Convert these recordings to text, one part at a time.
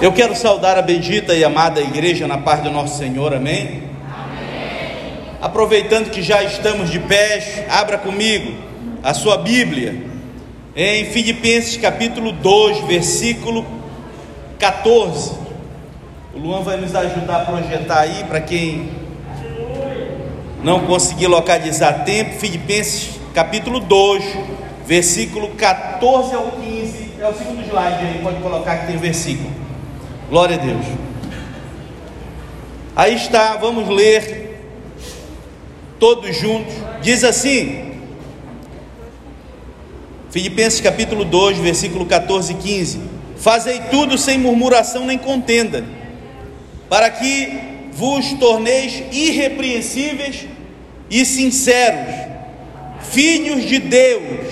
Eu quero saudar a bendita e amada igreja na paz do nosso Senhor, amém? amém? Aproveitando que já estamos de pés, abra comigo a sua Bíblia em Filipenses capítulo 2, versículo 14. O Luan vai nos ajudar a projetar aí para quem não conseguir localizar tempo. Filipenses capítulo 2, versículo 14 ao 15. É o segundo slide aí, pode colocar que tem versículo. Glória a Deus. Aí está, vamos ler todos juntos. Diz assim: Filipenses capítulo 2, versículo 14 e 15: Fazei tudo sem murmuração nem contenda, para que vos torneis irrepreensíveis e sinceros, filhos de Deus,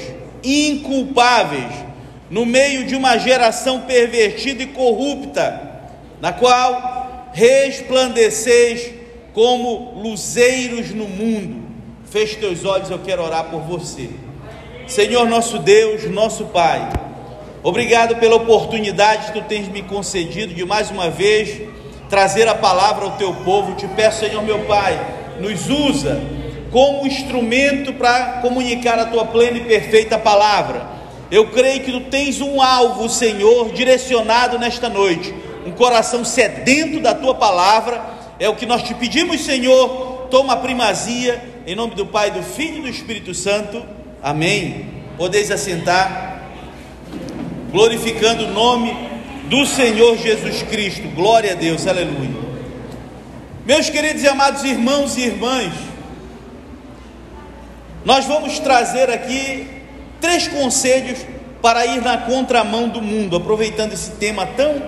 inculpáveis, no meio de uma geração pervertida e corrupta na qual resplandeceis como luzeiros no mundo. Feche teus olhos, eu quero orar por você. Senhor nosso Deus, nosso Pai, obrigado pela oportunidade que tu tens me concedido de mais uma vez trazer a palavra ao teu povo. Te peço, Senhor meu Pai, nos usa como instrumento para comunicar a tua plena e perfeita palavra. Eu creio que tu tens um alvo, Senhor, direcionado nesta noite um coração sedento da tua palavra, é o que nós te pedimos, Senhor. Toma primazia, em nome do Pai, do Filho e do Espírito Santo. Amém. Podeis assentar, glorificando o nome do Senhor Jesus Cristo. Glória a Deus, aleluia. Meus queridos e amados irmãos e irmãs, nós vamos trazer aqui três conselhos para ir na contramão do mundo, aproveitando esse tema tão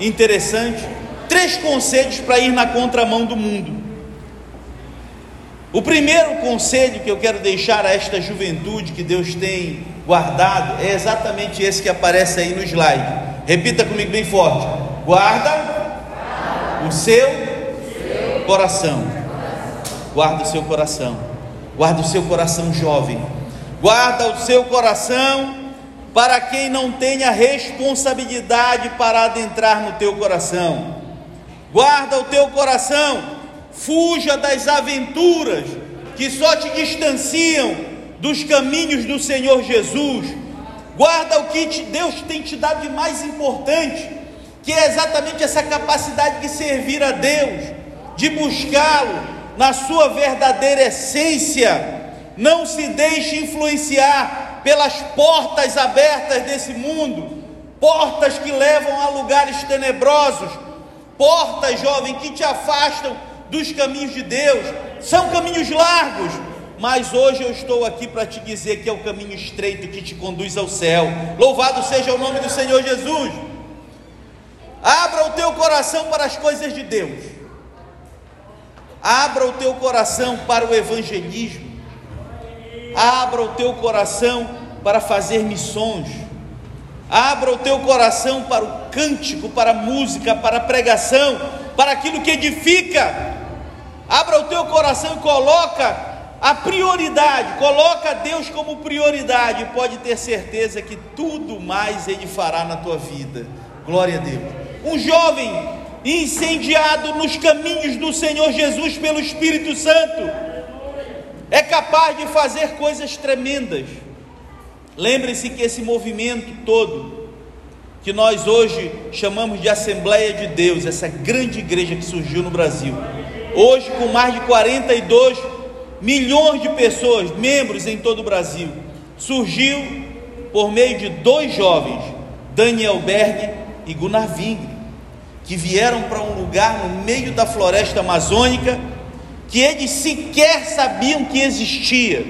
interessante. Três conselhos para ir na contramão do mundo. O primeiro conselho que eu quero deixar a esta juventude que Deus tem guardado é exatamente esse que aparece aí no slide. Repita comigo bem forte: guarda o seu coração. Guarda o seu coração. Guarda o seu coração jovem. Guarda o seu coração para quem não tenha responsabilidade para adentrar no teu coração. Guarda o teu coração, fuja das aventuras que só te distanciam dos caminhos do Senhor Jesus. Guarda o que Deus tem te dado de mais importante, que é exatamente essa capacidade de servir a Deus, de buscá-lo na sua verdadeira essência. Não se deixe influenciar pelas portas abertas desse mundo, portas que levam a lugares tenebrosos, portas, jovem, que te afastam dos caminhos de Deus. São caminhos largos, mas hoje eu estou aqui para te dizer que é o caminho estreito que te conduz ao céu. Louvado seja o nome do Senhor Jesus. Abra o teu coração para as coisas de Deus. Abra o teu coração para o evangelismo abra o teu coração para fazer missões, abra o teu coração para o cântico, para a música, para a pregação, para aquilo que edifica. Abra o teu coração e coloca a prioridade, coloca Deus como prioridade, pode ter certeza que tudo mais Ele fará na tua vida. Glória a Deus. Um jovem incendiado nos caminhos do Senhor Jesus pelo Espírito Santo é capaz de fazer coisas tremendas. Lembre-se que esse movimento todo, que nós hoje chamamos de Assembleia de Deus, essa grande igreja que surgiu no Brasil, hoje com mais de 42 milhões de pessoas, membros em todo o Brasil, surgiu por meio de dois jovens, Daniel Berg e Gunnar Ving, que vieram para um lugar no meio da floresta amazônica que eles sequer sabiam que existia,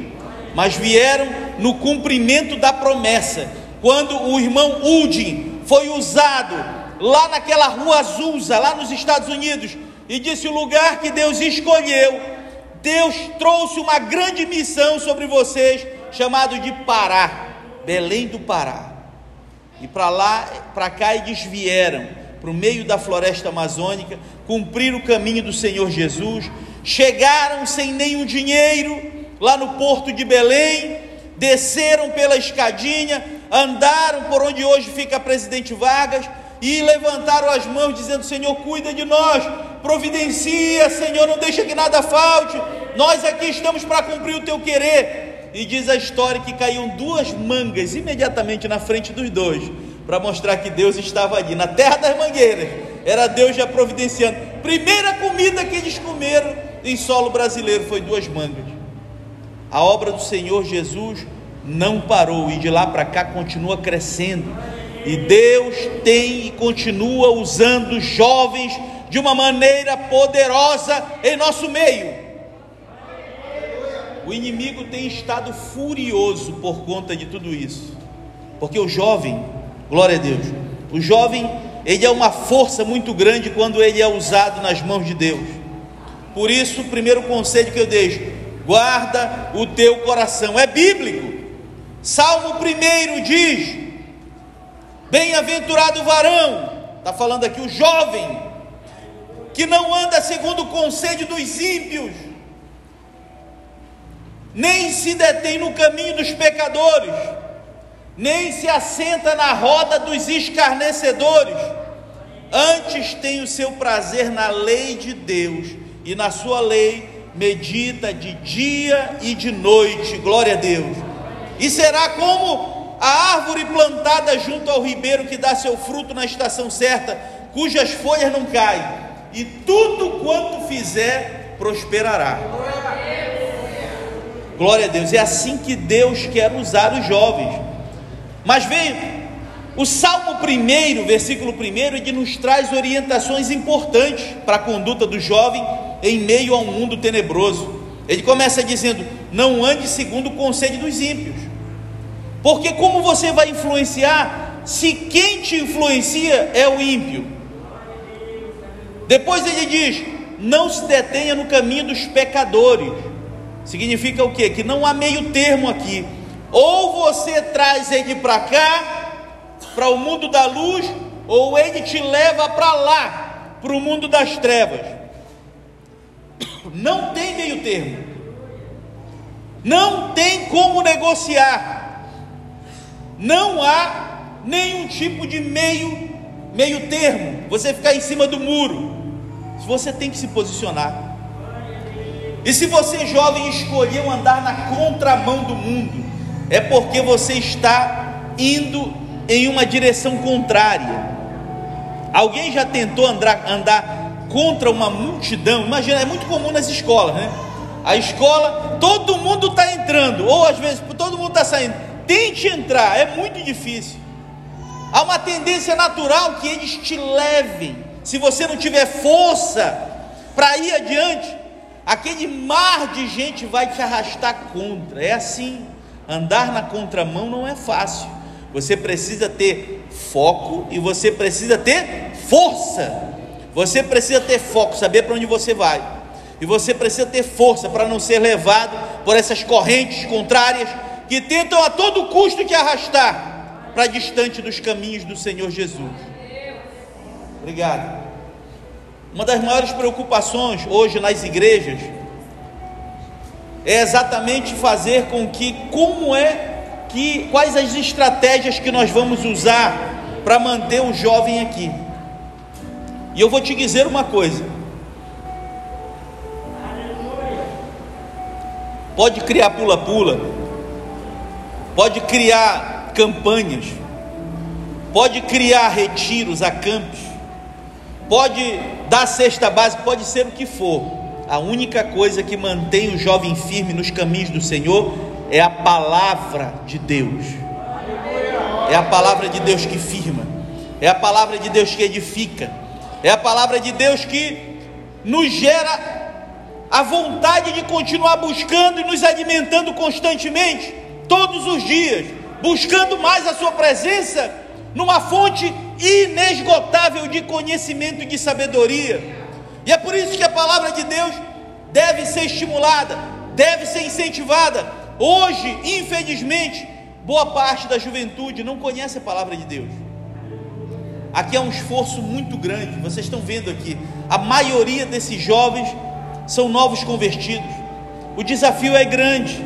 mas vieram no cumprimento da promessa. Quando o irmão Uldin foi usado lá naquela rua Azusa, lá nos Estados Unidos, e disse: O lugar que Deus escolheu, Deus trouxe uma grande missão sobre vocês, chamado de Pará, Belém do Pará. E para lá, para cá eles vieram, para o meio da floresta amazônica, cumprir o caminho do Senhor Jesus chegaram sem nenhum dinheiro lá no porto de Belém, desceram pela escadinha, andaram por onde hoje fica Presidente Vargas e levantaram as mãos, dizendo: Senhor, cuida de nós, providencia, Senhor, não deixa que nada falte. Nós aqui estamos para cumprir o teu querer. E diz a história que caíam duas mangas imediatamente na frente dos dois, para mostrar que Deus estava ali, na terra das mangueiras. Era Deus já providenciando. Primeira comida que eles comeram em solo brasileiro foi duas mangas. A obra do Senhor Jesus não parou e de lá para cá continua crescendo. E Deus tem e continua usando jovens de uma maneira poderosa em nosso meio. O inimigo tem estado furioso por conta de tudo isso, porque o jovem, glória a Deus, o jovem, ele é uma força muito grande quando ele é usado nas mãos de Deus. Por isso, o primeiro conselho que eu deixo: guarda o teu coração, é bíblico. Salmo 1 diz: Bem-aventurado o varão, está falando aqui o jovem, que não anda segundo o conselho dos ímpios, nem se detém no caminho dos pecadores, nem se assenta na roda dos escarnecedores, antes tem o seu prazer na lei de Deus, e na sua lei medita de dia e de noite, glória a Deus, e será como a árvore plantada junto ao ribeiro que dá seu fruto na estação certa, cujas folhas não caem, e tudo quanto fizer prosperará. Glória a Deus, é assim que Deus quer usar os jovens. Mas veio o Salmo 1, versículo 1, ele nos traz orientações importantes para a conduta do jovem em meio a um mundo tenebroso. Ele começa dizendo: Não ande segundo o conselho dos ímpios, porque como você vai influenciar se quem te influencia é o ímpio? Depois ele diz: Não se detenha no caminho dos pecadores. Significa o que? Que não há meio termo aqui. Ou você traz ele para cá, para o mundo da luz, ou ele te leva para lá, para o mundo das trevas. Não tem meio termo. Não tem como negociar. Não há nenhum tipo de meio meio termo. Você ficar em cima do muro. Você tem que se posicionar. E se você, jovem, escolheu andar na contramão do mundo, é porque você está indo em uma direção contrária. Alguém já tentou andar, andar contra uma multidão? Imagina, é muito comum nas escolas, né? A escola, todo mundo está entrando, ou às vezes todo mundo está saindo. Tente entrar, é muito difícil. Há uma tendência natural que eles te levem. Se você não tiver força para ir adiante, aquele mar de gente vai te arrastar contra. É assim. Andar na contramão não é fácil. Você precisa ter foco e você precisa ter força. Você precisa ter foco, saber para onde você vai. E você precisa ter força para não ser levado por essas correntes contrárias que tentam a todo custo te arrastar para distante dos caminhos do Senhor Jesus. Obrigado. Uma das maiores preocupações hoje nas igrejas é exatamente fazer com que como é que quais as estratégias que nós vamos usar para manter o jovem aqui. E eu vou te dizer uma coisa. Pode criar pula-pula, pode criar campanhas, pode criar retiros, acampos, pode dar cesta básica, pode ser o que for. A única coisa que mantém o jovem firme nos caminhos do Senhor é a palavra de Deus. É a palavra de Deus que firma. É a palavra de Deus que edifica. É a palavra de Deus que nos gera a vontade de continuar buscando e nos alimentando constantemente, todos os dias, buscando mais a Sua presença numa fonte inesgotável de conhecimento e de sabedoria. E é por isso que a palavra de Deus deve ser estimulada, deve ser incentivada. Hoje, infelizmente, boa parte da juventude não conhece a palavra de Deus. Aqui é um esforço muito grande, vocês estão vendo aqui. A maioria desses jovens são novos convertidos. O desafio é grande.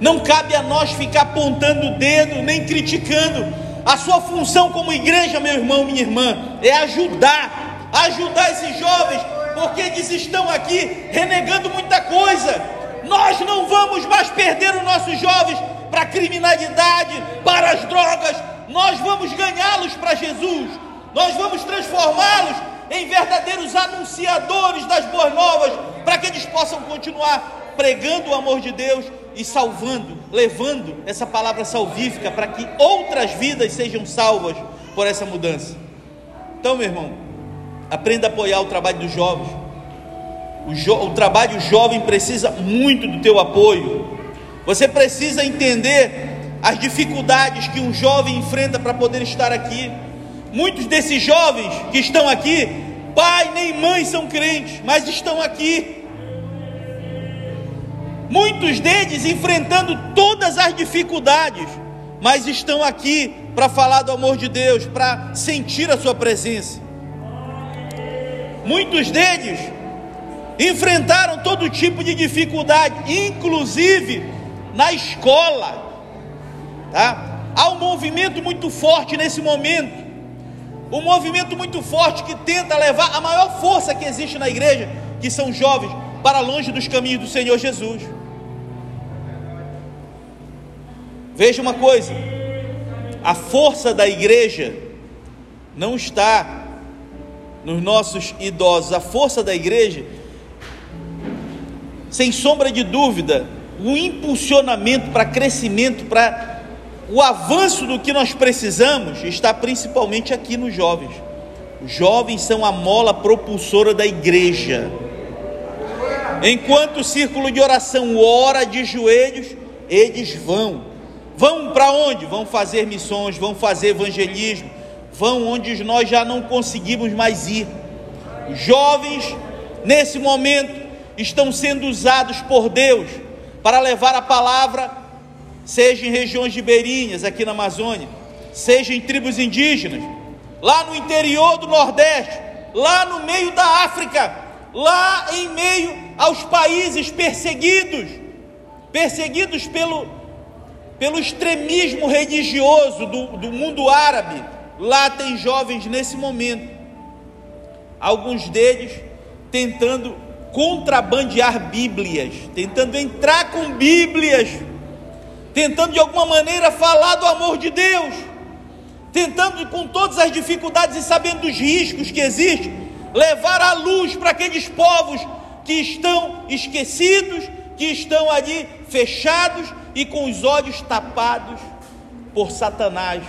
Não cabe a nós ficar apontando o dedo nem criticando, A sua função como igreja, meu irmão, minha irmã, é ajudar, ajudar esses jovens, porque eles estão aqui renegando muita coisa. Nós não vamos mais perder os nossos jovens para a criminalidade, para as drogas, nós vamos ganhá-los para Jesus, nós vamos transformá-los em verdadeiros anunciadores das boas novas, para que eles possam continuar pregando o amor de Deus e salvando, levando essa palavra salvífica para que outras vidas sejam salvas por essa mudança. Então, meu irmão, aprenda a apoiar o trabalho dos jovens. O, jo o trabalho jovem precisa muito do teu apoio. Você precisa entender as dificuldades que um jovem enfrenta para poder estar aqui. Muitos desses jovens que estão aqui, pai nem mãe são crentes, mas estão aqui. Muitos deles enfrentando todas as dificuldades, mas estão aqui para falar do amor de Deus, para sentir a sua presença. Muitos deles enfrentaram todo tipo de dificuldade, inclusive na escola. Tá? Há um movimento muito forte nesse momento, um movimento muito forte que tenta levar a maior força que existe na igreja, que são jovens, para longe dos caminhos do Senhor Jesus. Veja uma coisa: a força da igreja não está nos nossos idosos, a força da igreja, sem sombra de dúvida, o impulsionamento para crescimento, para o avanço do que nós precisamos, está principalmente aqui nos jovens. Os jovens são a mola propulsora da igreja. Enquanto o círculo de oração ora de joelhos, eles vão. Vão para onde? Vão fazer missões, vão fazer evangelismo, vão onde nós já não conseguimos mais ir. Os jovens, nesse momento, estão sendo usados por Deus para levar a palavra, seja em regiões ribeirinhas, aqui na Amazônia, seja em tribos indígenas, lá no interior do Nordeste, lá no meio da África, lá em meio aos países perseguidos, perseguidos pelo, pelo extremismo religioso do, do mundo árabe. Lá tem jovens nesse momento, alguns deles tentando contrabandear Bíblias, tentando entrar com Bíblias, tentando de alguma maneira falar do amor de Deus, tentando com todas as dificuldades e sabendo dos riscos que existem, levar a luz para aqueles povos que estão esquecidos, que estão ali fechados e com os olhos tapados por Satanás,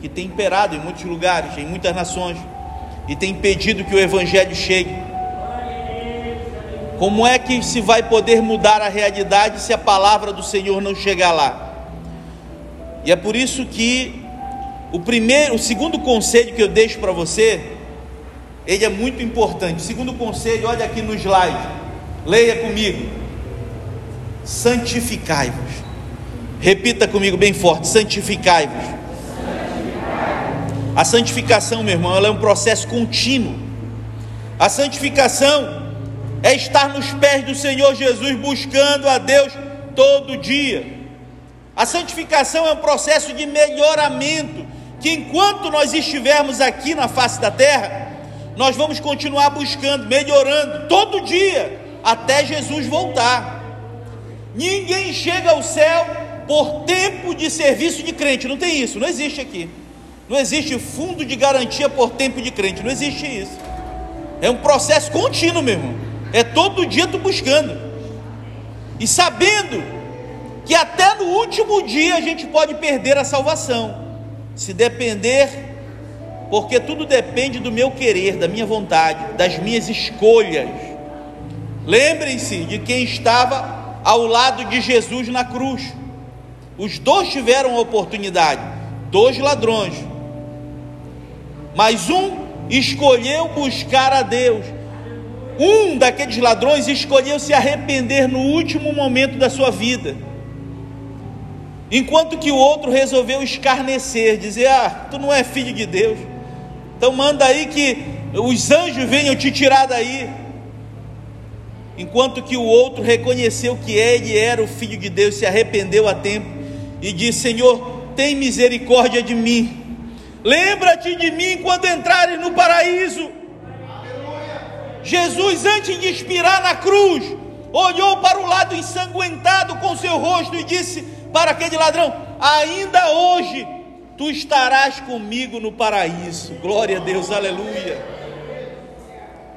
que tem imperado em muitos lugares, em muitas nações, e tem impedido que o Evangelho chegue. Como é que se vai poder mudar a realidade se a palavra do Senhor não chegar lá? E é por isso que o primeiro, o segundo conselho que eu deixo para você, ele é muito importante. O segundo conselho, olha aqui no slide. Leia comigo. Santificai-vos. Repita comigo bem forte: santificai-vos. A santificação, meu irmão, ela é um processo contínuo. A santificação é estar nos pés do Senhor Jesus, buscando a Deus todo dia. A santificação é um processo de melhoramento, que enquanto nós estivermos aqui na face da terra, nós vamos continuar buscando, melhorando todo dia, até Jesus voltar. Ninguém chega ao céu por tempo de serviço de crente, não tem isso, não existe aqui. Não existe fundo de garantia por tempo de crente, não existe isso. É um processo contínuo, meu irmão. É todo dia tu buscando. E sabendo que até no último dia a gente pode perder a salvação. Se depender, porque tudo depende do meu querer, da minha vontade, das minhas escolhas. Lembrem-se de quem estava ao lado de Jesus na cruz. Os dois tiveram a oportunidade, dois ladrões. Mas um escolheu buscar a Deus um daqueles ladrões escolheu se arrepender no último momento da sua vida, enquanto que o outro resolveu escarnecer, dizer: Ah, tu não é filho de Deus, então manda aí que os anjos venham te tirar daí. Enquanto que o outro reconheceu que ele era o filho de Deus, se arrependeu a tempo e disse: Senhor, tem misericórdia de mim. Lembra-te de mim quando entrares no paraíso. Jesus, antes de expirar na cruz, olhou para o lado ensanguentado com seu rosto e disse para aquele ladrão: Ainda hoje tu estarás comigo no paraíso. Glória a Deus, aleluia.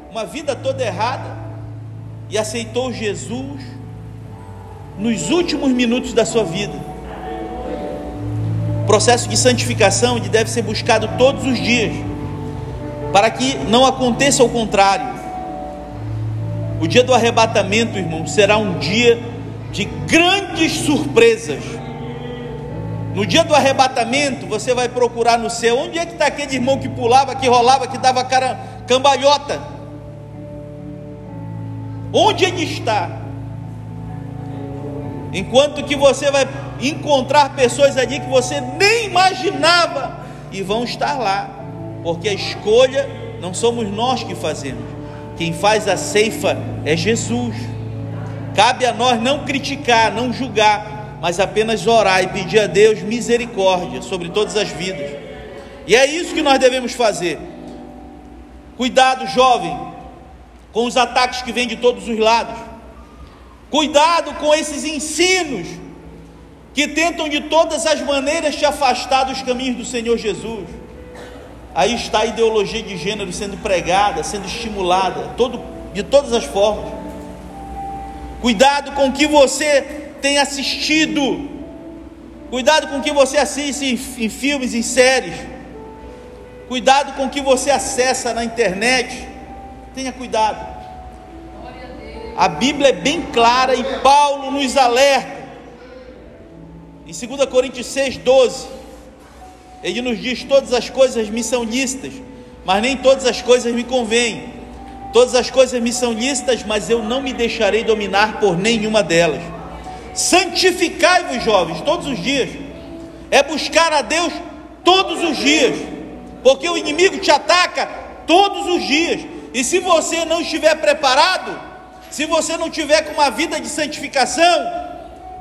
Uma vida toda errada e aceitou Jesus nos últimos minutos da sua vida o processo de santificação deve ser buscado todos os dias, para que não aconteça o contrário. O dia do arrebatamento, irmão, será um dia de grandes surpresas. No dia do arrebatamento, você vai procurar no céu onde é que está aquele irmão que pulava, que rolava, que dava cara, cambalhota. Onde ele está? Enquanto que você vai encontrar pessoas ali que você nem imaginava e vão estar lá, porque a escolha não somos nós que fazemos, quem faz a ceifa é Jesus. Cabe a nós não criticar, não julgar, mas apenas orar e pedir a Deus misericórdia sobre todas as vidas. E é isso que nós devemos fazer. Cuidado, jovem, com os ataques que vêm de todos os lados. Cuidado com esses ensinos que tentam de todas as maneiras te afastar dos caminhos do Senhor Jesus. Aí está a ideologia de gênero sendo pregada, sendo estimulada, todo, de todas as formas. Cuidado com o que você tem assistido. Cuidado com o que você assiste em, em filmes, em séries. Cuidado com o que você acessa na internet. Tenha cuidado. A Bíblia é bem clara e Paulo nos alerta em 2 Coríntios 6, 12, ele nos diz: Todas as coisas me são lícitas, mas nem todas as coisas me convêm. Todas as coisas me são lícitas, mas eu não me deixarei dominar por nenhuma delas. Santificai-vos, jovens, todos os dias. É buscar a Deus todos os dias, porque o inimigo te ataca todos os dias. E se você não estiver preparado, se você não tiver com uma vida de santificação,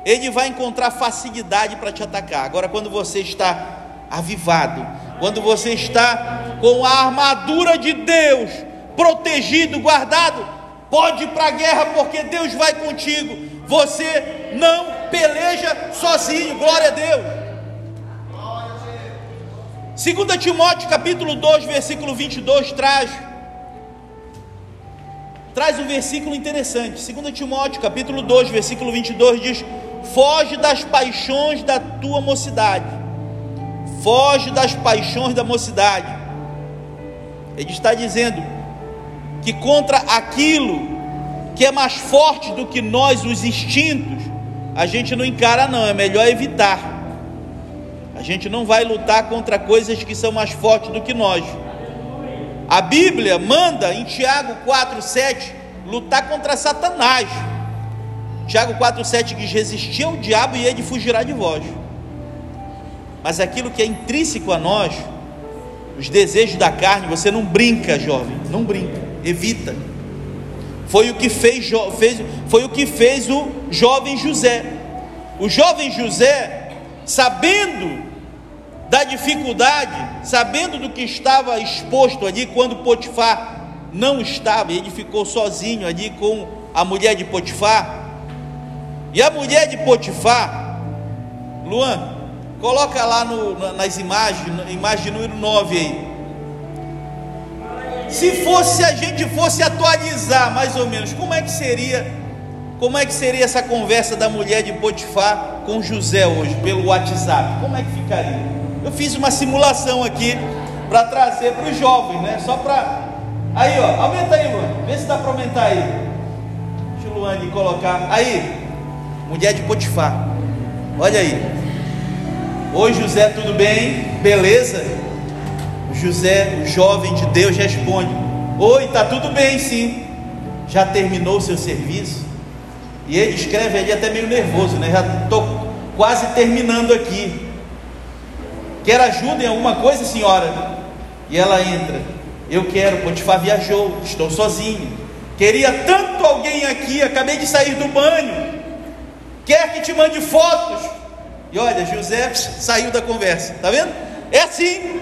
ele vai encontrar facilidade para te atacar. Agora, quando você está avivado, quando você está com a armadura de Deus, protegido, guardado, pode ir para a guerra, porque Deus vai contigo. Você não peleja sozinho, glória a Deus. 2 Timóteo capítulo 2, versículo 22 traz traz um versículo interessante. 2 Timóteo capítulo 2, versículo 22 diz: Foge das paixões da tua mocidade. Foge das paixões da mocidade. Ele está dizendo que contra aquilo que é mais forte do que nós, os instintos, a gente não encara, não, é melhor evitar. A gente não vai lutar contra coisas que são mais fortes do que nós. A Bíblia manda em Tiago 4,7 lutar contra Satanás. Tiago 4,7 diz: resistir ao diabo e ele fugirá de vós. Mas aquilo que é intrínseco a nós, os desejos da carne, você não brinca, jovem, não brinca, evita. Foi o que fez, fez foi o que fez o jovem José. O jovem José, sabendo da dificuldade, sabendo do que estava exposto ali quando Potifar não estava, ele ficou sozinho ali com a mulher de Potifar. E a mulher de Potifar, Luan, coloca lá no, nas imagens, imagem número 9 aí. Se fosse a gente fosse atualizar mais ou menos, como é que seria? Como é que seria essa conversa da mulher de Potifar com José hoje pelo WhatsApp? Como é que ficaria? Eu fiz uma simulação aqui para trazer para os jovens, né? Só para aí, ó, aumenta aí, Luan. Vê se dá para aumentar aí. Deixa o Luan ali colocar aí mulher de Potifar. Olha aí. Oi José, tudo bem? Beleza? José, o jovem de Deus, responde: Oi, tá tudo bem, sim. Já terminou o seu serviço? E ele escreve ali até meio nervoso, né? Já estou quase terminando aqui. Quer ajuda em alguma coisa, senhora? E ela entra. Eu quero, Potifar viajou, estou sozinho. Queria tanto alguém aqui, acabei de sair do banho. Quer que te mande fotos? E olha, José saiu da conversa, tá vendo? É assim.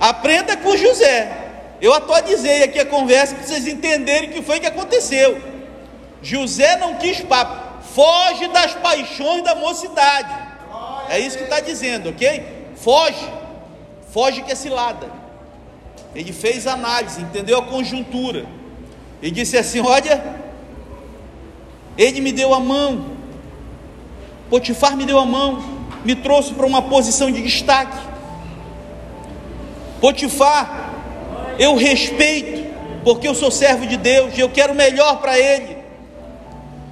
Aprenda com José. Eu atualizei aqui a conversa para vocês entenderem o que foi que aconteceu. José não quis papo, foge das paixões da mocidade. É isso que está dizendo, ok? Foge, foge que é cilada. Ele fez análise, entendeu a conjuntura. E disse assim: Olha, ele me deu a mão, Potifar me deu a mão, me trouxe para uma posição de destaque. Potifar, eu respeito, porque eu sou servo de Deus e eu quero o melhor para ele.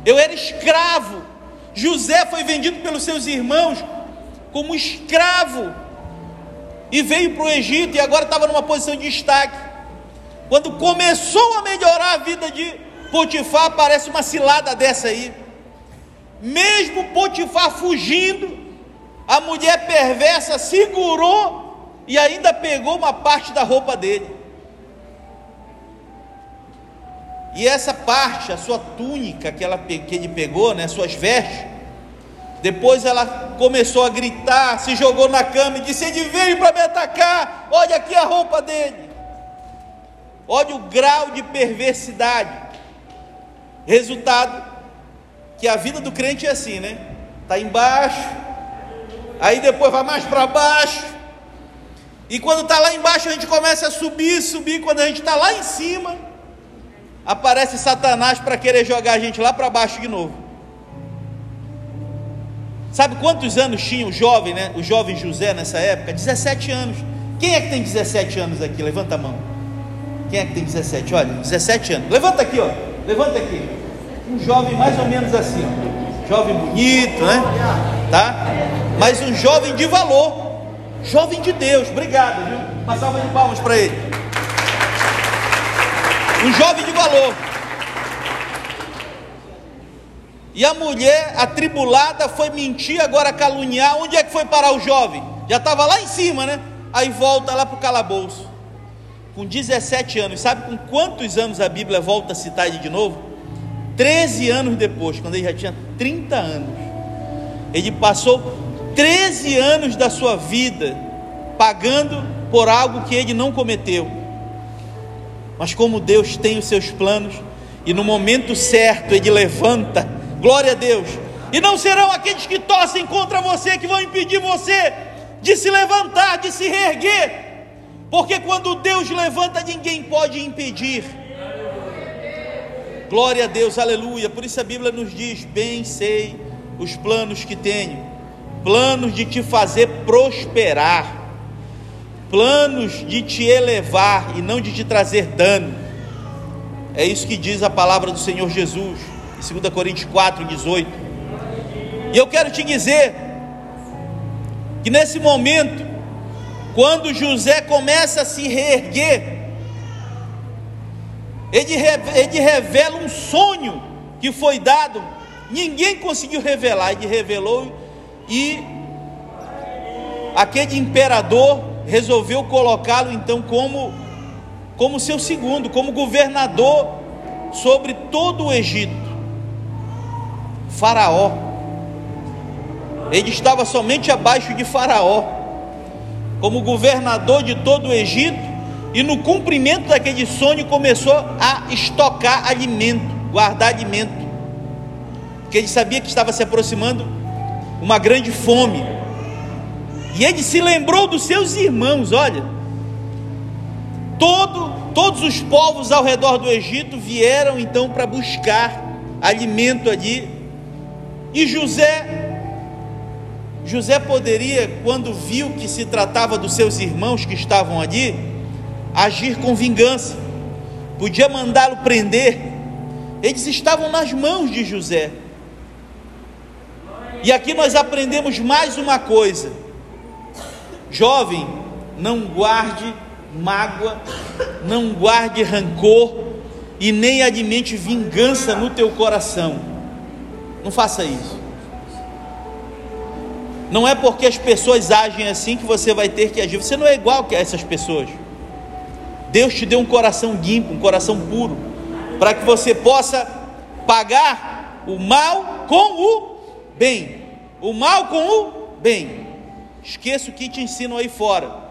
Eu era escravo. José foi vendido pelos seus irmãos como escravo e veio para o Egito e agora estava numa posição de destaque. Quando começou a melhorar a vida de Potifar, aparece uma cilada dessa aí. Mesmo Potifar fugindo, a mulher perversa segurou e ainda pegou uma parte da roupa dele. E essa parte, a sua túnica que, ela, que ele pegou, né, suas vestes, depois ela começou a gritar, se jogou na cama e disse: Ele veio para me atacar, olha aqui a roupa dele. Olha o grau de perversidade. Resultado: que a vida do crente é assim, né? Está embaixo, aí depois vai mais para baixo, e quando está lá embaixo a gente começa a subir, subir, quando a gente está lá em cima, aparece Satanás para querer jogar a gente lá para baixo de novo. Sabe quantos anos tinha o jovem, né? O jovem José nessa época? 17 anos. Quem é que tem 17 anos aqui? Levanta a mão. Quem é que tem 17? Olha, 17 anos. Levanta aqui, ó. Levanta aqui. Um jovem mais ou menos assim, ó. Jovem bonito, né? Tá? Mas um jovem de valor. Jovem de Deus. Obrigado, viu? Uma salva de palmas para ele. Um jovem de valor. E a mulher atribulada foi mentir, agora caluniar. Onde é que foi parar o jovem? Já estava lá em cima, né? Aí volta lá para o calabouço com 17 anos, sabe com quantos anos a Bíblia volta a citar ele de novo? 13 anos depois, quando ele já tinha 30 anos. Ele passou 13 anos da sua vida pagando por algo que ele não cometeu. Mas como Deus tem os seus planos, e no momento certo ele levanta, glória a Deus. E não serão aqueles que torcem contra você que vão impedir você de se levantar, de se reerguer porque quando Deus levanta, ninguém pode impedir. Glória a Deus, aleluia. Por isso a Bíblia nos diz: Bem sei os planos que tenho, planos de te fazer prosperar, planos de te elevar e não de te trazer dano. É isso que diz a palavra do Senhor Jesus, em 2 Coríntios 4, 18. E eu quero te dizer que nesse momento, quando José começa a se reerguer, ele, revela um sonho que foi dado, ninguém conseguiu revelar, ele revelou e aquele imperador resolveu colocá-lo então como como seu segundo, como governador sobre todo o Egito. Faraó. Ele estava somente abaixo de Faraó como governador de todo o Egito, e no cumprimento daquele sonho começou a estocar alimento, guardar alimento, porque ele sabia que estava se aproximando uma grande fome. E ele se lembrou dos seus irmãos, olha. Todo, todos os povos ao redor do Egito vieram então para buscar alimento ali. E José José poderia, quando viu que se tratava dos seus irmãos que estavam ali, agir com vingança, podia mandá-lo prender, eles estavam nas mãos de José. E aqui nós aprendemos mais uma coisa: jovem, não guarde mágoa, não guarde rancor e nem alimente vingança no teu coração. Não faça isso. Não é porque as pessoas agem assim que você vai ter que agir. Você não é igual que essas pessoas. Deus te deu um coração limpo, um coração puro, para que você possa pagar o mal com o bem, o mal com o bem, esqueça o que te ensinam aí fora.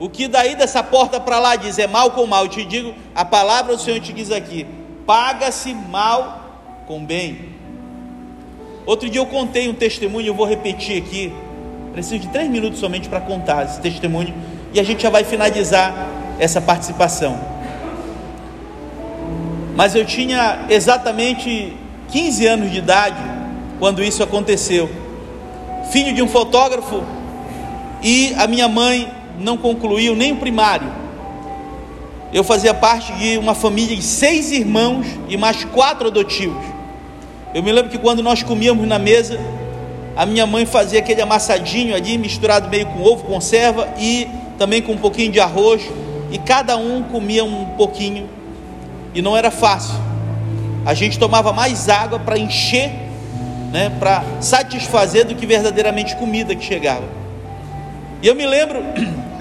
O que daí dessa porta para lá diz é mal com mal. Eu te digo, a palavra do Senhor te diz aqui: paga-se mal com bem. Outro dia eu contei um testemunho, eu vou repetir aqui. Preciso de três minutos somente para contar esse testemunho e a gente já vai finalizar essa participação. Mas eu tinha exatamente 15 anos de idade quando isso aconteceu. Filho de um fotógrafo e a minha mãe não concluiu nem o primário. Eu fazia parte de uma família de seis irmãos e mais quatro adotivos. Eu me lembro que quando nós comíamos na mesa, a minha mãe fazia aquele amassadinho ali, misturado meio com ovo, conserva e também com um pouquinho de arroz, e cada um comia um pouquinho, e não era fácil. A gente tomava mais água para encher, né, para satisfazer do que verdadeiramente comida que chegava. E eu me lembro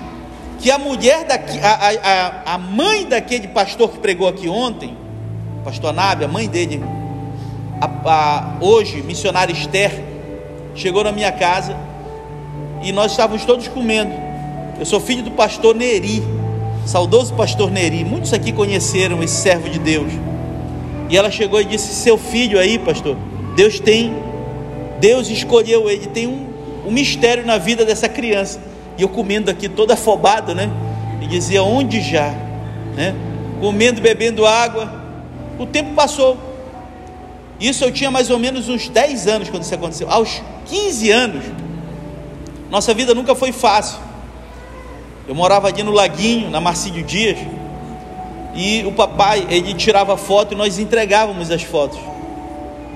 que a mulher daqui, a, a, a mãe daquele pastor que pregou aqui ontem, pastor Anábia, a mãe dele, a, a, hoje, missionária Esther, chegou na minha casa e nós estávamos todos comendo. Eu sou filho do pastor Neri, saudoso pastor Neri. Muitos aqui conheceram esse servo de Deus. E ela chegou e disse: Seu filho aí, pastor, Deus tem, Deus escolheu ele, tem um, um mistério na vida dessa criança. E eu comendo aqui todo afobado, né? E dizia: Onde já? Né? Comendo, bebendo água. O tempo passou. Isso eu tinha mais ou menos uns 10 anos quando isso aconteceu. Aos 15 anos, nossa vida nunca foi fácil. Eu morava ali no Laguinho, na Marcílio Dias, e o papai, ele tirava foto e nós entregávamos as fotos.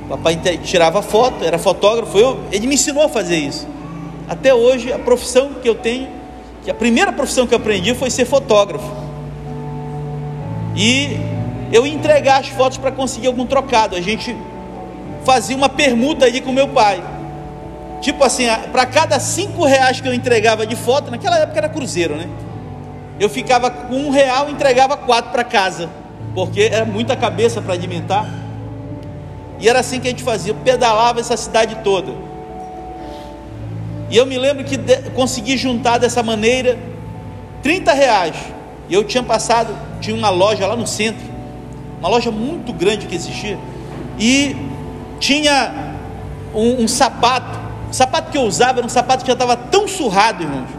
O papai tirava foto, era fotógrafo, eu, ele me ensinou a fazer isso. Até hoje, a profissão que eu tenho, que a primeira profissão que eu aprendi foi ser fotógrafo. E eu ia entregar as fotos para conseguir algum trocado. A gente fazia uma permuta aí com meu pai. Tipo assim, para cada cinco reais que eu entregava de foto, naquela época era cruzeiro, né? Eu ficava com um real e entregava quatro para casa, porque era muita cabeça para alimentar. E era assim que a gente fazia, eu pedalava essa cidade toda. E eu me lembro que de, consegui juntar dessa maneira 30 reais. E eu tinha passado, tinha uma loja lá no centro, uma loja muito grande que existia, e tinha um, um sapato. O sapato que eu usava era um sapato que já estava tão surrado, irmãos.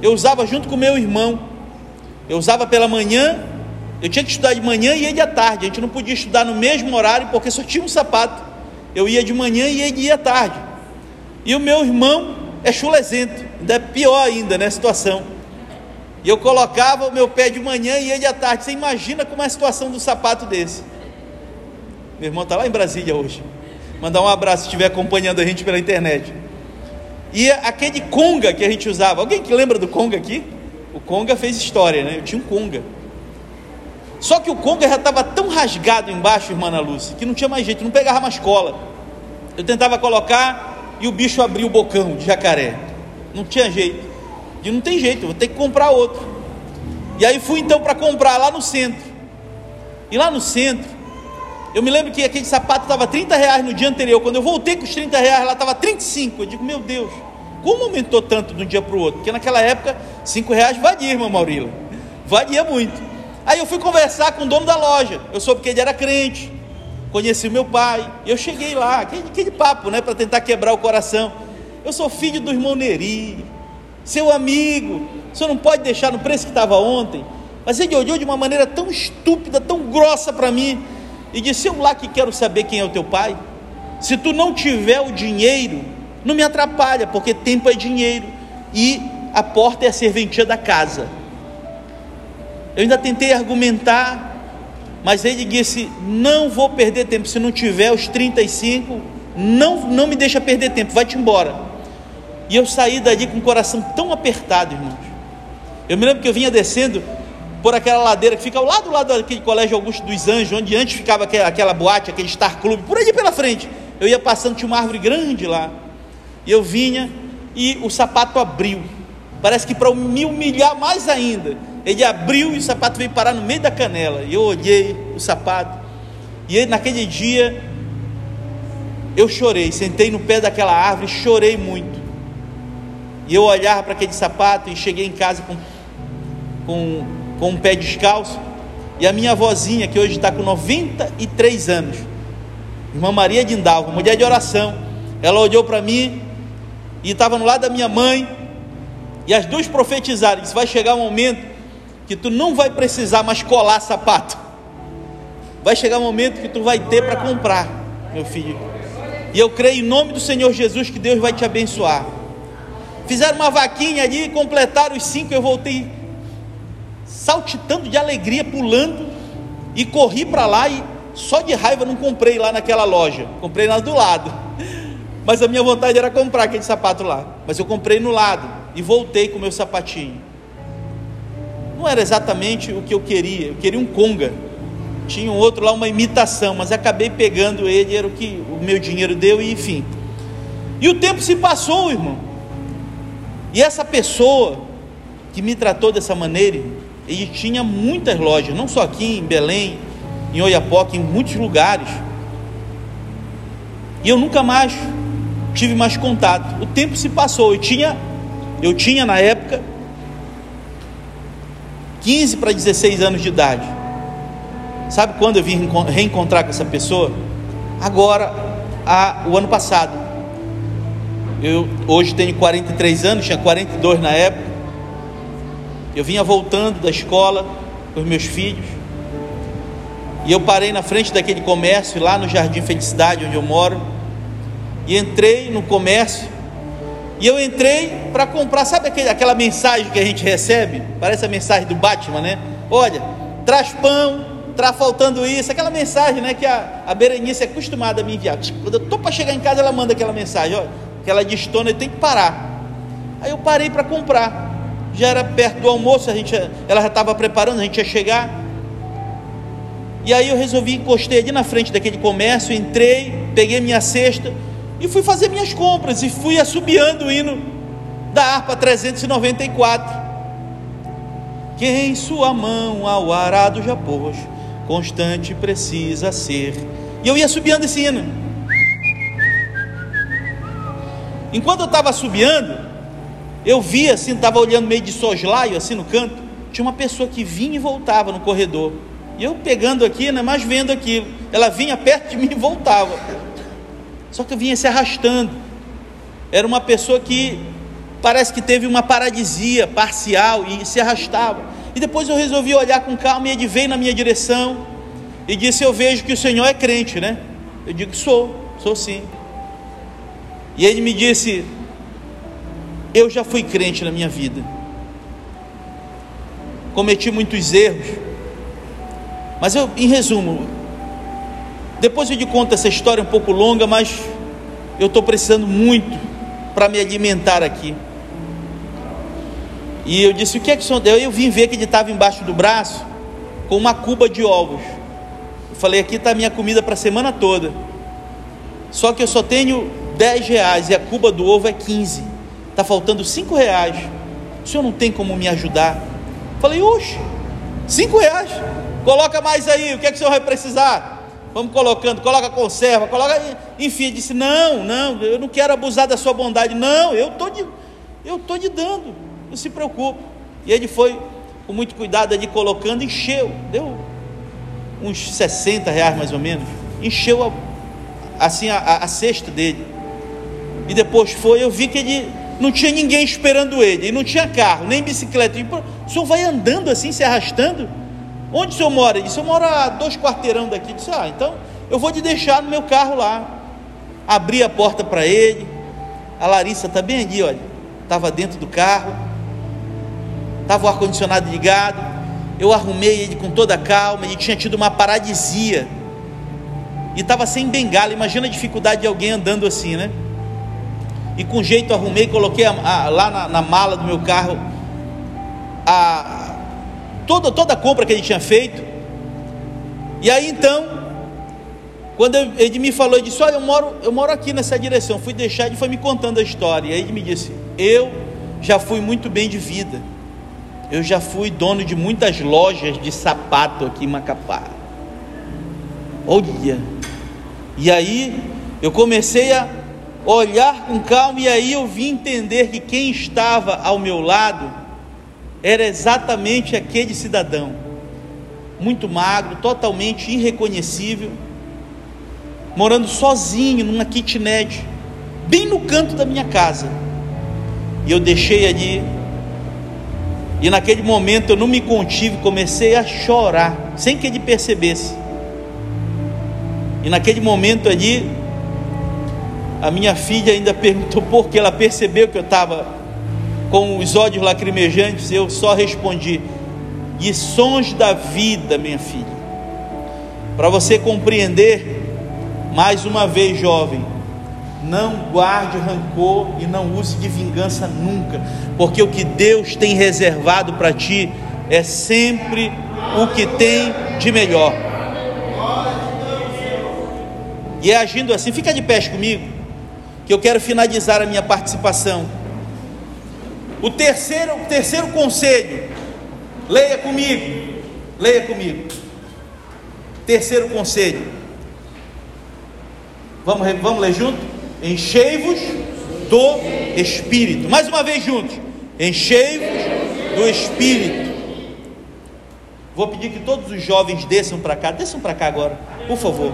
Eu usava junto com meu irmão. Eu usava pela manhã, eu tinha que estudar de manhã e ele à tarde. A gente não podia estudar no mesmo horário porque só tinha um sapato. Eu ia de manhã e ia à tarde. E o meu irmão é chulezento, ainda é pior ainda, né, situação. E eu colocava o meu pé de manhã e ele à tarde. Você imagina como é a situação do sapato desse. Meu irmão está lá em Brasília hoje. Mandar um abraço se estiver acompanhando a gente pela internet. E aquele conga que a gente usava. Alguém que lembra do conga aqui? O conga fez história, né? Eu tinha um conga. Só que o conga já estava tão rasgado embaixo, irmã Ana Lúcia, que não tinha mais jeito, não pegava mais cola. Eu tentava colocar, e o bicho abriu o bocão de jacaré. Não tinha jeito. E não tem jeito, vou ter que comprar outro. E aí fui então para comprar lá no centro. E lá no centro, eu me lembro que aquele sapato estava 30 reais no dia anterior. Quando eu voltei com os 30 reais, lá estava 35. Eu digo, meu Deus, como aumentou tanto de um dia para o outro? Porque naquela época, 5 reais valia, irmã Maurília. Valia muito. Aí eu fui conversar com o dono da loja. Eu soube que ele era crente conheci meu pai. Eu cheguei lá, aquele, aquele papo, né, para tentar quebrar o coração. Eu sou filho do irmão Neri, seu amigo. O senhor não pode deixar no preço que estava ontem. Mas ele olhou de uma maneira tão estúpida, tão grossa para mim, e disse: Eu lá que quero saber quem é o teu pai. Se tu não tiver o dinheiro, não me atrapalha, porque tempo é dinheiro e a porta é a serventia da casa. Eu ainda tentei argumentar, mas ele disse: Não vou perder tempo. Se não tiver os 35, não, não me deixa perder tempo, vai-te embora. E eu saí dali com o coração tão apertado, irmãos. Eu me lembro que eu vinha descendo por aquela ladeira que fica ao lado, lado daquele colégio Augusto dos Anjos, onde antes ficava aquela, aquela boate, aquele Star Club, por ali pela frente. Eu ia passando, tinha uma árvore grande lá. E eu vinha e o sapato abriu. Parece que para me humilhar mais ainda, ele abriu e o sapato veio parar no meio da canela. E eu olhei o sapato. E ele, naquele dia, eu chorei. Sentei no pé daquela árvore, chorei muito. E eu olhava para aquele sapato e cheguei em casa com, com, com um pé descalço. E a minha avózinha, que hoje está com 93 anos, irmã Maria Dindalva, mulher de oração, ela olhou para mim e estava no lado da minha mãe, e as duas profetizaram: isso vai chegar um momento que tu não vai precisar mais colar sapato, vai chegar um momento que tu vai ter para comprar, meu filho. E eu creio em nome do Senhor Jesus que Deus vai te abençoar. Fizeram uma vaquinha ali, completaram os cinco, eu voltei saltitando de alegria, pulando, e corri para lá e só de raiva não comprei lá naquela loja, comprei lá do lado. Mas a minha vontade era comprar aquele sapato lá. Mas eu comprei no lado e voltei com o meu sapatinho. Não era exatamente o que eu queria, eu queria um conga. Tinha um outro lá, uma imitação, mas acabei pegando ele, era o que o meu dinheiro deu, e enfim. E o tempo se passou, irmão. E essa pessoa que me tratou dessa maneira, ele tinha muitas lojas, não só aqui em Belém, em Oiapoque, em muitos lugares. E eu nunca mais tive mais contato. O tempo se passou. Eu tinha, eu tinha na época 15 para 16 anos de idade. Sabe quando eu vim reencontrar com essa pessoa? Agora, o ano passado. Eu hoje tenho 43 anos, tinha 42 na época. Eu vinha voltando da escola com os meus filhos. E eu parei na frente daquele comércio, lá no Jardim Felicidade, onde eu moro. E entrei no comércio. E eu entrei para comprar, sabe aquele, aquela mensagem que a gente recebe? Parece a mensagem do Batman, né? Olha, traz pão, está faltando isso, aquela mensagem né, que a, a Berenice é acostumada a me enviar. Quando eu estou para chegar em casa, ela manda aquela mensagem, olha, que ela distona e tem que parar. Aí eu parei para comprar já era perto do almoço, a gente, ela já estava preparando, a gente ia chegar. E aí eu resolvi encostei ali na frente daquele comércio, entrei, peguei minha cesta e fui fazer minhas compras e fui assobiando o hino da harpa 394. Quem sua mão ao arado já pôs, constante precisa ser. E eu ia subiando esse hino. Enquanto eu estava subiando, eu vi assim, estava olhando meio de soslaio, assim no canto, tinha uma pessoa que vinha e voltava no corredor. E eu pegando aqui, né, mas vendo aquilo. Ela vinha perto de mim e voltava. Só que eu vinha se arrastando. Era uma pessoa que parece que teve uma paralisia parcial e se arrastava. E depois eu resolvi olhar com calma e ele veio na minha direção e disse: Eu vejo que o Senhor é crente, né? Eu digo: Sou, sou sim. E ele me disse: eu já fui crente na minha vida. Cometi muitos erros. Mas eu, em resumo, depois eu te conto essa história um pouco longa, mas eu estou precisando muito para me alimentar aqui. E eu disse: O que é que o senhor deu? Eu vim ver que ele estava embaixo do braço com uma cuba de ovos. Eu falei: Aqui está a minha comida para a semana toda. Só que eu só tenho 10 reais e a cuba do ovo é 15 está faltando cinco reais. O senhor não tem como me ajudar? Falei, oxe, cinco reais? Coloca mais aí, o que é que o senhor vai precisar? Vamos colocando, coloca conserva, coloca. Enfim, disse: Não, não, eu não quero abusar da sua bondade. Não, eu tô de, eu tô de dando, não se preocupe. E ele foi com muito cuidado ali colocando, encheu, deu uns 60 reais mais ou menos, encheu a, assim a, a, a cesta dele. E depois foi, eu vi que ele não tinha ninguém esperando ele, e não tinha carro, nem bicicleta. E, o senhor vai andando assim, se arrastando? Onde o senhor mora? Ele disse: Eu moro a dois quarteirão daqui. Disse: Ah, então eu vou te deixar no meu carro lá. Abri a porta para ele. A Larissa está bem ali, olha. Estava dentro do carro. Estava o ar-condicionado ligado. Eu arrumei ele com toda a calma. Ele tinha tido uma paralisia. E estava sem bengala. Imagina a dificuldade de alguém andando assim, né? E com jeito arrumei, coloquei a, a, lá na, na, mala do meu carro a, toda, toda a compra que ele tinha feito. E aí então, quando ele me falou, ele disse: Olha, eu moro, eu moro aqui nessa direção. Fui deixar, ele foi me contando a história. E aí ele me disse: Eu já fui muito bem de vida. Eu já fui dono de muitas lojas de sapato aqui em Macapá. Olha. E aí eu comecei a olhar com calma e aí eu vim entender que quem estava ao meu lado era exatamente aquele cidadão, muito magro, totalmente irreconhecível, morando sozinho numa kitnet, bem no canto da minha casa. E eu deixei ali, e naquele momento eu não me contive, comecei a chorar, sem que ele percebesse. E naquele momento ali, a minha filha ainda perguntou por que ela percebeu que eu estava com os ódios lacrimejantes. Eu só respondi: lições da vida, minha filha. Para você compreender, mais uma vez, jovem, não guarde rancor e não use de vingança nunca, porque o que Deus tem reservado para ti é sempre o que tem de melhor. E é agindo assim, fica de pé comigo que eu quero finalizar a minha participação. O terceiro, o terceiro conselho, leia comigo, leia comigo. Terceiro conselho, vamos, vamos ler junto? Enchei-vos do Espírito. Mais uma vez juntos. Enchei-vos do Espírito. Vou pedir que todos os jovens desçam para cá, desçam para cá agora, por favor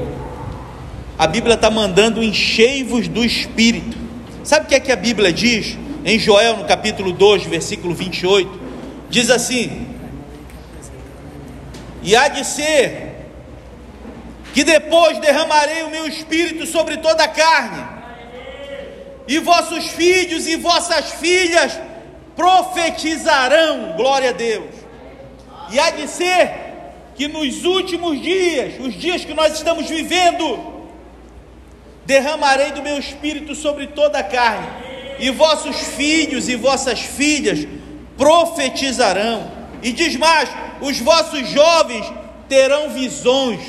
a Bíblia está mandando enchei-vos do Espírito. Sabe o que é que a Bíblia diz? Em Joel, no capítulo 2, versículo 28, diz assim: E há de ser que depois derramarei o meu espírito sobre toda a carne, e vossos filhos e vossas filhas profetizarão, glória a Deus. E há de ser que nos últimos dias, os dias que nós estamos vivendo, derramarei do meu espírito sobre toda a carne, e vossos filhos e vossas filhas profetizarão, e diz mais: os vossos jovens terão visões.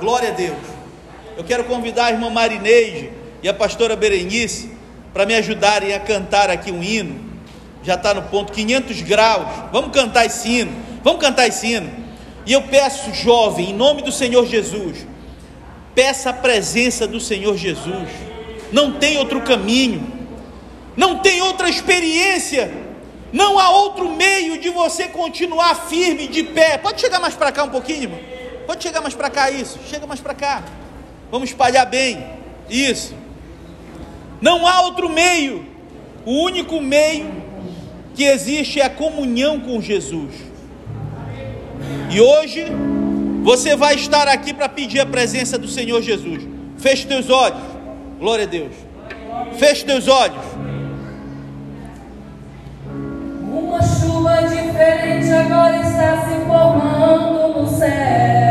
Glória a Deus. Eu quero convidar a irmã Marineide e a pastora Berenice para me ajudarem a cantar aqui um hino. Já está no ponto 500 graus. Vamos cantar esse hino. Vamos cantar esse hino. E eu peço, jovem, em nome do Senhor Jesus, Peça a presença do Senhor Jesus. Não tem outro caminho, não tem outra experiência, não há outro meio de você continuar firme, de pé. Pode chegar mais para cá um pouquinho, irmão? Pode chegar mais para cá, isso. Chega mais para cá. Vamos espalhar bem. Isso. Não há outro meio. O único meio que existe é a comunhão com Jesus. E hoje você vai estar aqui para pedir a presença do Senhor Jesus. Feche teus olhos. Glória a Deus. Feche teus olhos. Uma chuva diferente agora está se formando no céu.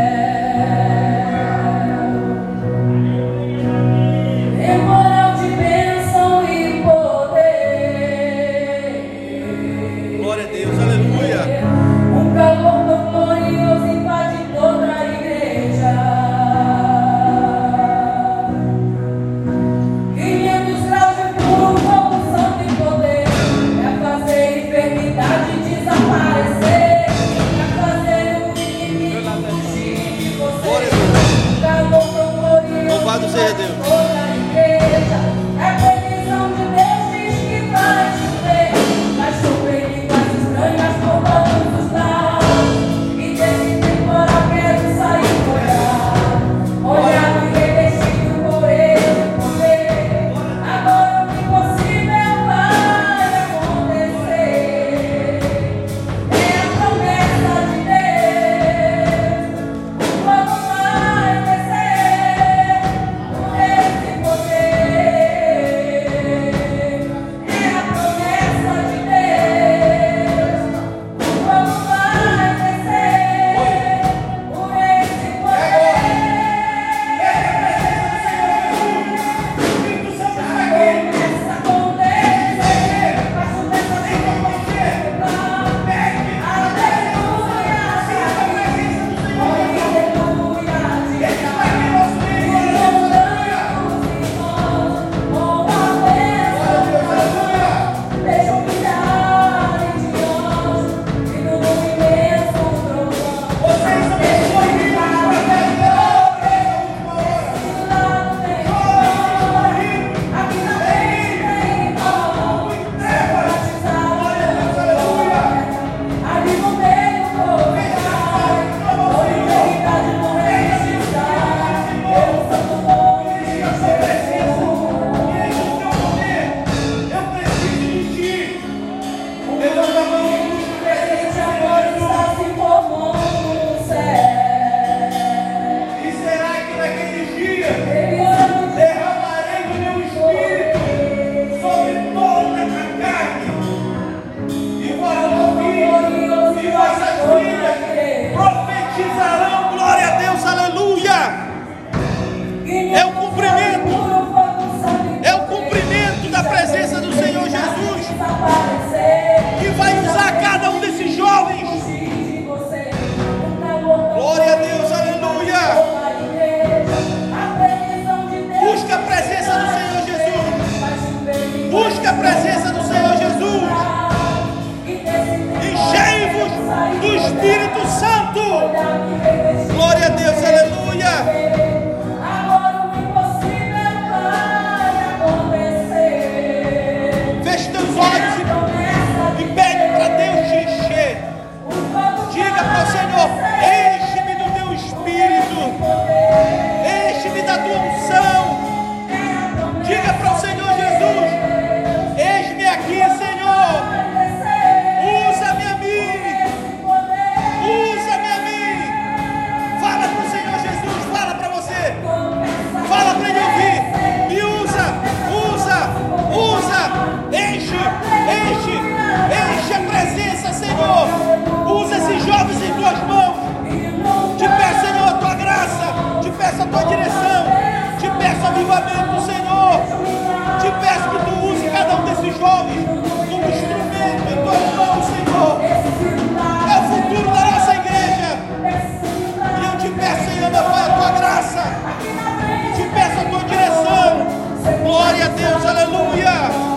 Glória a Deus, aleluia.